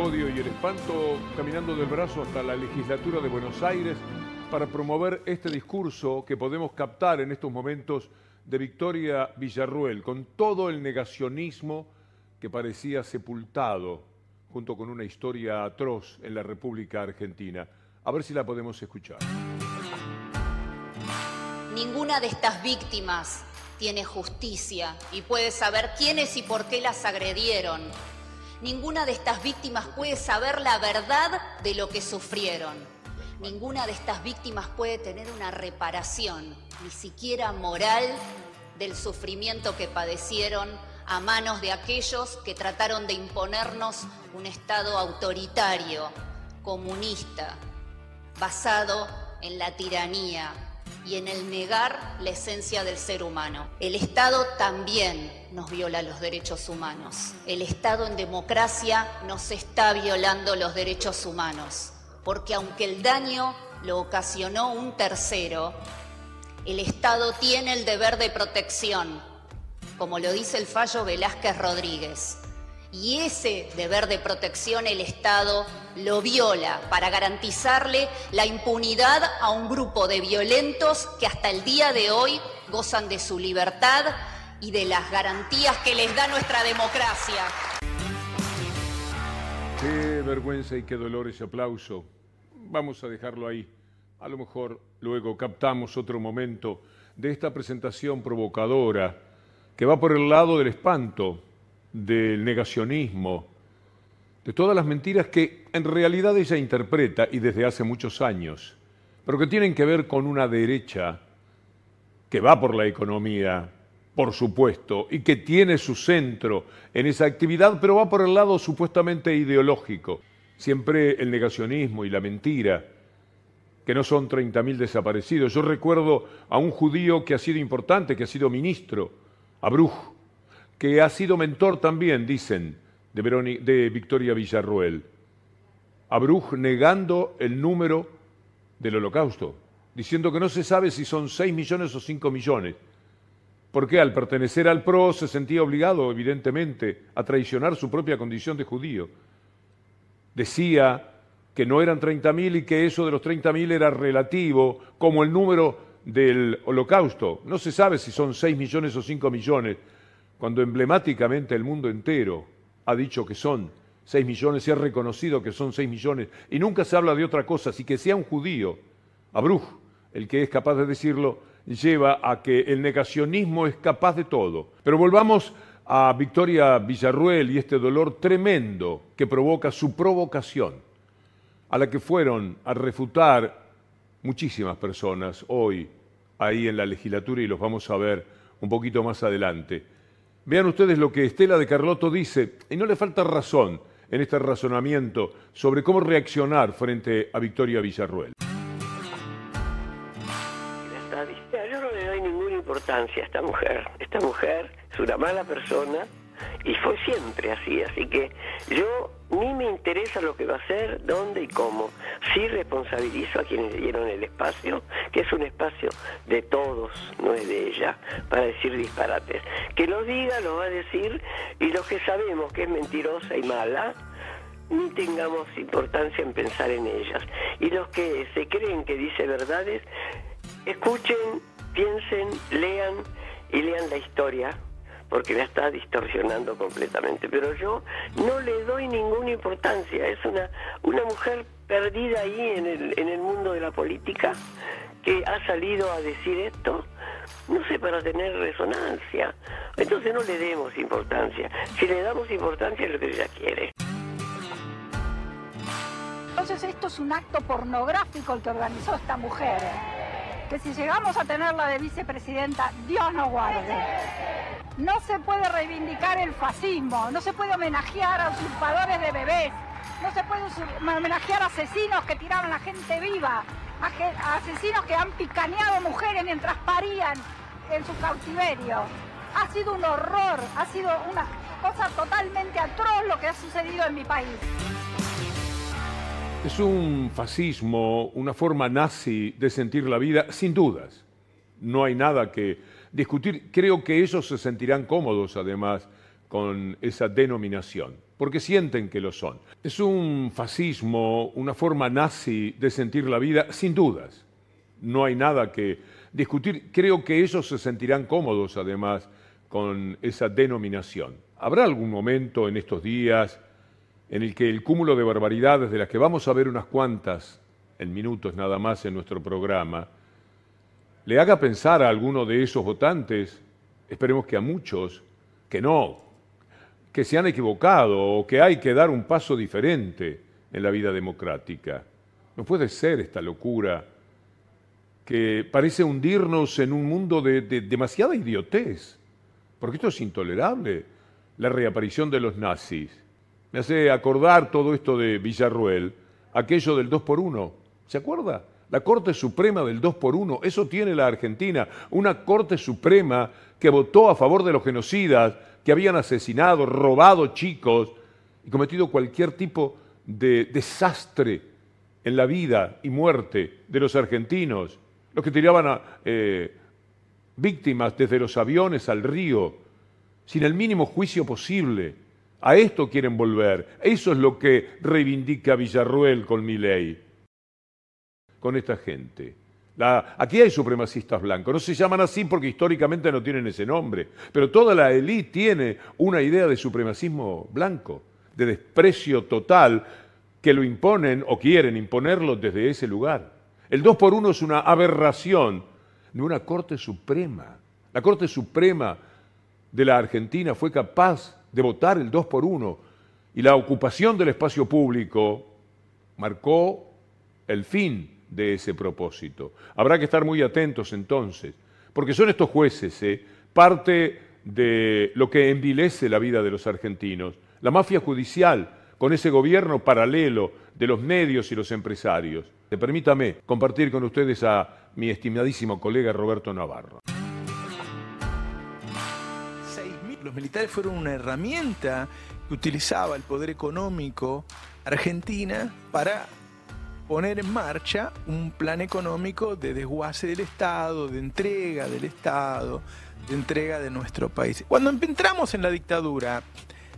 odio y el espanto caminando del brazo hasta la legislatura de Buenos Aires para promover este discurso que podemos captar en estos momentos de Victoria Villarruel, con todo el negacionismo que parecía sepultado junto con una historia atroz en la República Argentina. A ver si la podemos escuchar. Ninguna de estas víctimas tiene justicia y puede saber quiénes y por qué las agredieron. Ninguna de estas víctimas puede saber la verdad de lo que sufrieron. Ninguna de estas víctimas puede tener una reparación, ni siquiera moral, del sufrimiento que padecieron a manos de aquellos que trataron de imponernos un Estado autoritario, comunista, basado en la tiranía, y en el negar la esencia del ser humano. El Estado también nos viola los derechos humanos. El Estado en democracia nos está violando los derechos humanos, porque aunque el daño lo ocasionó un tercero, el Estado tiene el deber de protección, como lo dice el fallo Velázquez Rodríguez. Y ese deber de protección el Estado lo viola para garantizarle la impunidad a un grupo de violentos que hasta el día de hoy gozan de su libertad y de las garantías que les da nuestra democracia. Qué vergüenza y qué dolor ese aplauso. Vamos a dejarlo ahí. A lo mejor luego captamos otro momento de esta presentación provocadora que va por el lado del espanto, del negacionismo, de todas las mentiras que en realidad ella interpreta y desde hace muchos años, pero que tienen que ver con una derecha que va por la economía, por supuesto, y que tiene su centro en esa actividad, pero va por el lado supuestamente ideológico. Siempre el negacionismo y la mentira, que no son 30.000 desaparecidos. Yo recuerdo a un judío que ha sido importante, que ha sido ministro, a Bruj, que ha sido mentor también, dicen, de, Victoria Villarroel. A Bruj negando el número del holocausto, diciendo que no se sabe si son 6 millones o 5 millones. Porque al pertenecer al PRO se sentía obligado, evidentemente, a traicionar su propia condición de judío. Decía que no eran 30.000 y que eso de los 30.000 era relativo, como el número del holocausto. No se sabe si son 6 millones o 5 millones, cuando emblemáticamente el mundo entero ha dicho que son 6 millones, se ha reconocido que son 6 millones, y nunca se habla de otra cosa, así que sea un judío, Abruj, el que es capaz de decirlo, lleva a que el negacionismo es capaz de todo. Pero volvamos a Victoria Villarruel y este dolor tremendo que provoca su provocación, a la que fueron a refutar muchísimas personas hoy ahí en la legislatura y los vamos a ver un poquito más adelante. Vean ustedes lo que Estela de Carlotto dice, y no le falta razón en este razonamiento sobre cómo reaccionar frente a Victoria Villarruel. Yo no le doy ninguna importancia a esta mujer. Esta mujer es una mala persona, y fue siempre así, así que yo ni me interesa lo que va a hacer, dónde y cómo. Sí responsabilizo a quienes dieron el espacio, que es un espacio de todos, no es de ella, para decir disparates. Que lo diga, lo va a decir, y los que sabemos que es mentirosa y mala, ni tengamos importancia en pensar en ellas. Y los que se creen que dice verdades, escuchen, piensen, lean y lean la historia porque la está distorsionando completamente. Pero yo no le doy ninguna importancia. Es una, una mujer perdida ahí en el, en el mundo de la política que ha salido a decir esto, no sé, para tener resonancia. Entonces no le demos importancia. Si le damos importancia es lo que ella quiere. Entonces esto es un acto pornográfico que organizó esta mujer. Que si llegamos a tenerla de vicepresidenta, Dios nos guarde. No se puede reivindicar el fascismo, no se puede homenajear a usurpadores de bebés, no se puede homenajear a asesinos que tiraron a gente viva, a, asesinos que han picaneado mujeres mientras parían en su cautiverio. Ha sido un horror, ha sido una cosa totalmente atroz lo que ha sucedido en mi país. Es un fascismo, una forma nazi de sentir la vida, sin dudas. No hay nada que discutir. Creo que ellos se sentirán cómodos, además, con esa denominación. porque sienten que lo son. Es un fascismo, una forma nazi de sentir la vida, sin dudas. No hay nada que discutir. Creo que ellos se sentirán cómodos, además, con esa denominación. ¿Habrá algún momento en estos días en el que el cúmulo de barbaridades, de las que vamos a ver unas cuantas en minutos nada más en nuestro programa, le haga pensar a alguno de esos votantes, esperemos que a muchos, que no, que se han equivocado o que hay que dar un paso diferente en la vida democrática. No puede ser esta locura que parece hundirnos en un mundo de, demasiada idiotez, porque esto es intolerable, la reaparición de los nazis. Me hace acordar todo esto de Villarruel, aquello del 2 por 1. ¿Se acuerda? La Corte Suprema del 2 por 1, eso tiene la Argentina, una Corte Suprema que votó a favor de los genocidas, que habían asesinado, robado chicos y cometido cualquier tipo de desastre en la vida y muerte de los argentinos, los que tiraban a eh, víctimas desde los aviones al río, sin el mínimo juicio posible. A esto quieren volver. Eso es lo que reivindica Villarruel con mi ley, con esta gente aquí hay supremacistas blancos, no se llaman así porque históricamente no tienen ese nombre, pero toda la élite tiene una idea de supremacismo blanco, de desprecio total que lo imponen o quieren imponerlo desde ese lugar. El 2 por 1 es una aberración de una Corte Suprema. La Corte Suprema de la Argentina fue capaz de votar el 2 por 1 y la ocupación del espacio público marcó el fin de ese propósito. Habrá que estar muy atentos entonces, porque son estos jueces ¿eh? parte de lo que envilece la vida de los argentinos, la mafia judicial, con ese gobierno paralelo de los medios y los empresarios. Permítame compartir con ustedes a mi estimadísimo colega Roberto Navarro. Los militares fueron una herramienta que utilizaba el poder económico argentina para poner en marcha un plan económico de desguace del Estado, de entrega del Estado, de entrega de nuestro país. Cuando entramos en la dictadura,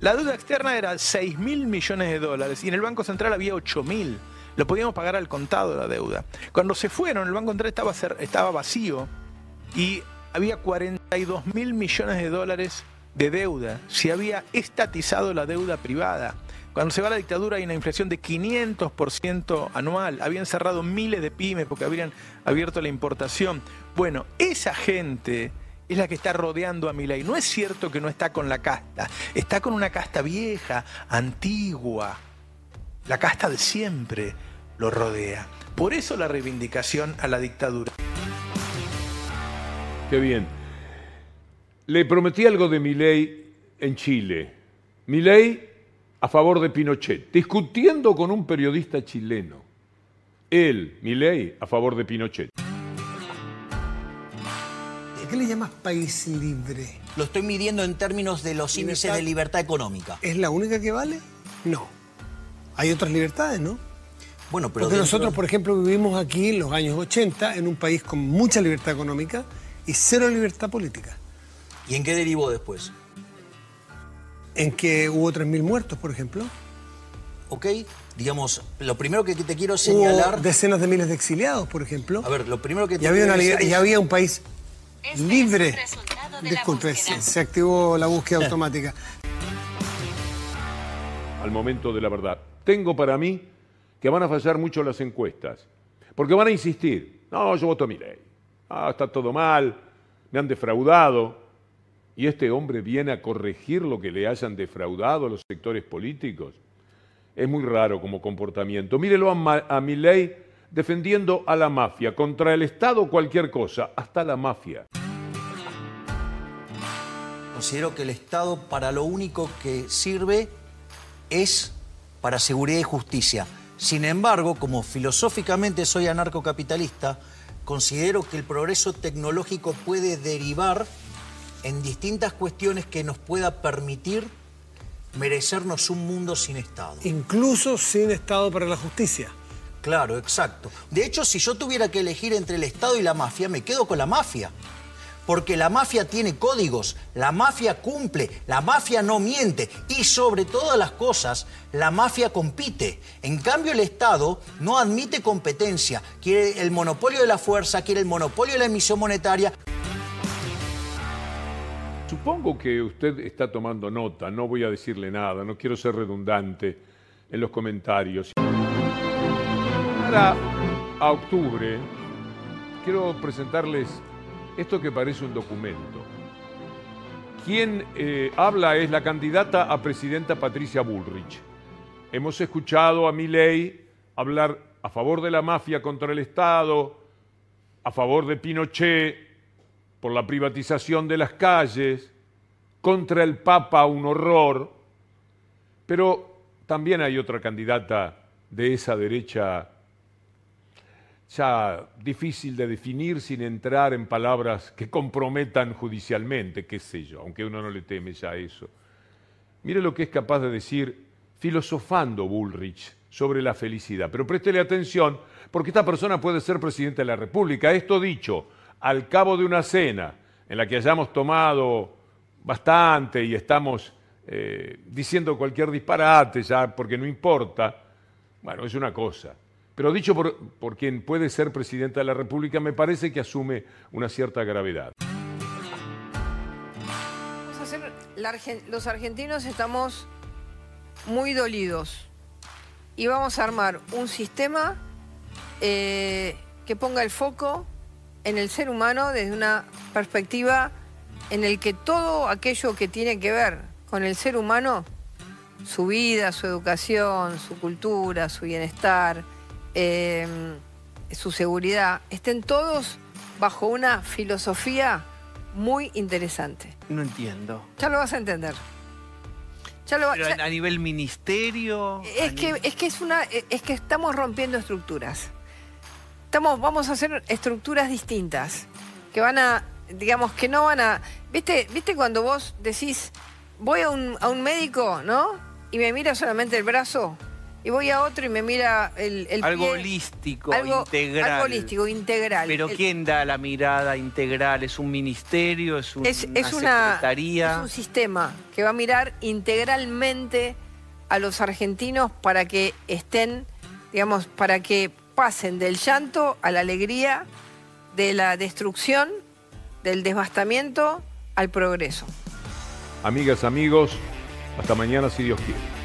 la deuda externa era 6 mil millones de dólares y en el Banco Central había 8 mil. Lo podíamos pagar al contado la deuda. Cuando se fueron, el Banco Central estaba, estaba vacío y había 42 mil millones de dólares de deuda. Se había estatizado la deuda privada. Cuando se va la dictadura hay una inflación de 500% anual. Habían cerrado miles de pymes porque habían abierto la importación. Bueno, esa gente es la que está rodeando a Milei. No es cierto que no está con la casta, está con una casta vieja, antigua. La casta de siempre lo rodea. Por eso la reivindicación a la dictadura. Qué bien. Le prometí algo de Milei en Chile. Milei a favor de Pinochet, discutiendo con un periodista chileno. Él, Milei, a favor de Pinochet. ¿Qué le llamas país libre? Lo estoy midiendo en términos de los índices de libertad económica. ¿Es la única que vale? No. Hay otras libertades, ¿no? Bueno, pero Porque nosotros, por ejemplo, vivimos aquí en los años 80 en un país con mucha libertad económica y cero libertad política. ¿Y en qué derivó después? en que hubo 3.000 muertos, por ejemplo. Ok, digamos, lo primero que te quiero señalar... Hubo decenas de miles de exiliados, por ejemplo. A ver, lo primero que te y había, una, había un país este libre. Disculpe, se, activó la búsqueda automática. Al momento de la verdad. Tengo para mí que van a fallar mucho las encuestas. Porque van a insistir. No, yo voto a mi ley. Ah, está todo mal. Me han defraudado y este hombre viene a corregir lo que le hayan defraudado a los sectores políticos. Es muy raro como comportamiento. Mírelo a, a Milei defendiendo a la mafia, contra el Estado cualquier cosa, hasta la mafia. Considero que el Estado para lo único que sirve es para seguridad y justicia. Sin embargo, como filosóficamente soy anarcocapitalista, considero que el progreso tecnológico puede derivar en distintas cuestiones que nos pueda permitir merecernos un mundo sin Estado. Incluso sin Estado para la justicia. Claro, exacto. De hecho, si yo tuviera que elegir entre el Estado y la mafia, me quedo con la mafia. porque la mafia tiene códigos, la mafia cumple, la mafia no miente y sobre todas las cosas, la mafia compite. En cambio, el Estado no admite competencia, quiere el monopolio de la fuerza, quiere el monopolio de la emisión monetaria. Supongo que usted está tomando nota, no voy a decirle nada, no quiero ser redundante en los comentarios. Para a octubre quiero presentarles esto que parece un documento. Quien eh, habla es la candidata a presidenta Patricia Bullrich. Hemos escuchado a Milei hablar a favor de la mafia contra el Estado, a favor de Pinochet, por la privatización de las calles, contra el Papa un horror, pero también hay otra candidata de esa derecha ya difícil de definir sin entrar en palabras que comprometan judicialmente, qué sé yo, aunque uno no le teme ya eso. Mire lo que es capaz de decir filosofando Bullrich sobre la felicidad. Pero préstele atención, porque esta persona puede ser presidente de la República. Esto dicho, al cabo de una cena en la que hayamos tomado bastante y estamos eh, diciendo cualquier disparate ya porque no importa, bueno, es una cosa. Pero dicho por, quien puede ser presidenta de la República, me parece que asume una cierta gravedad. los argentinos estamos muy dolidos y vamos a armar un sistema eh, que ponga el foco en el ser humano desde una perspectiva en el que todo aquello que tiene que ver con el ser humano, su vida, su educación, su cultura, su bienestar, Em, su seguridad, estén todos bajo una filosofía muy interesante. No entiendo. Ya lo vas a entender. Ya lo, Pero a nivel ministerio. Es que, es que es una. Es que estamos rompiendo estructuras. Estamos, vamos a hacer estructuras distintas. Que van a. Digamos, que no van a. ¿Viste, ¿viste cuando vos decís, voy a un, a un médico, ¿no? Y me mira solamente el brazo y voy a otro y me mira el, el algo holístico, integral. Algo holístico, integral. Pero ¿quién da la mirada integral? ¿Es un ministerio? ¿Es, una, secretaría? Es un sistema que va a mirar integralmente a los argentinos para que estén, digamos, para que pasen del llanto a la alegría, de la destrucción, del devastamiento al progreso. Amigas, amigos, hasta mañana si Dios quiere.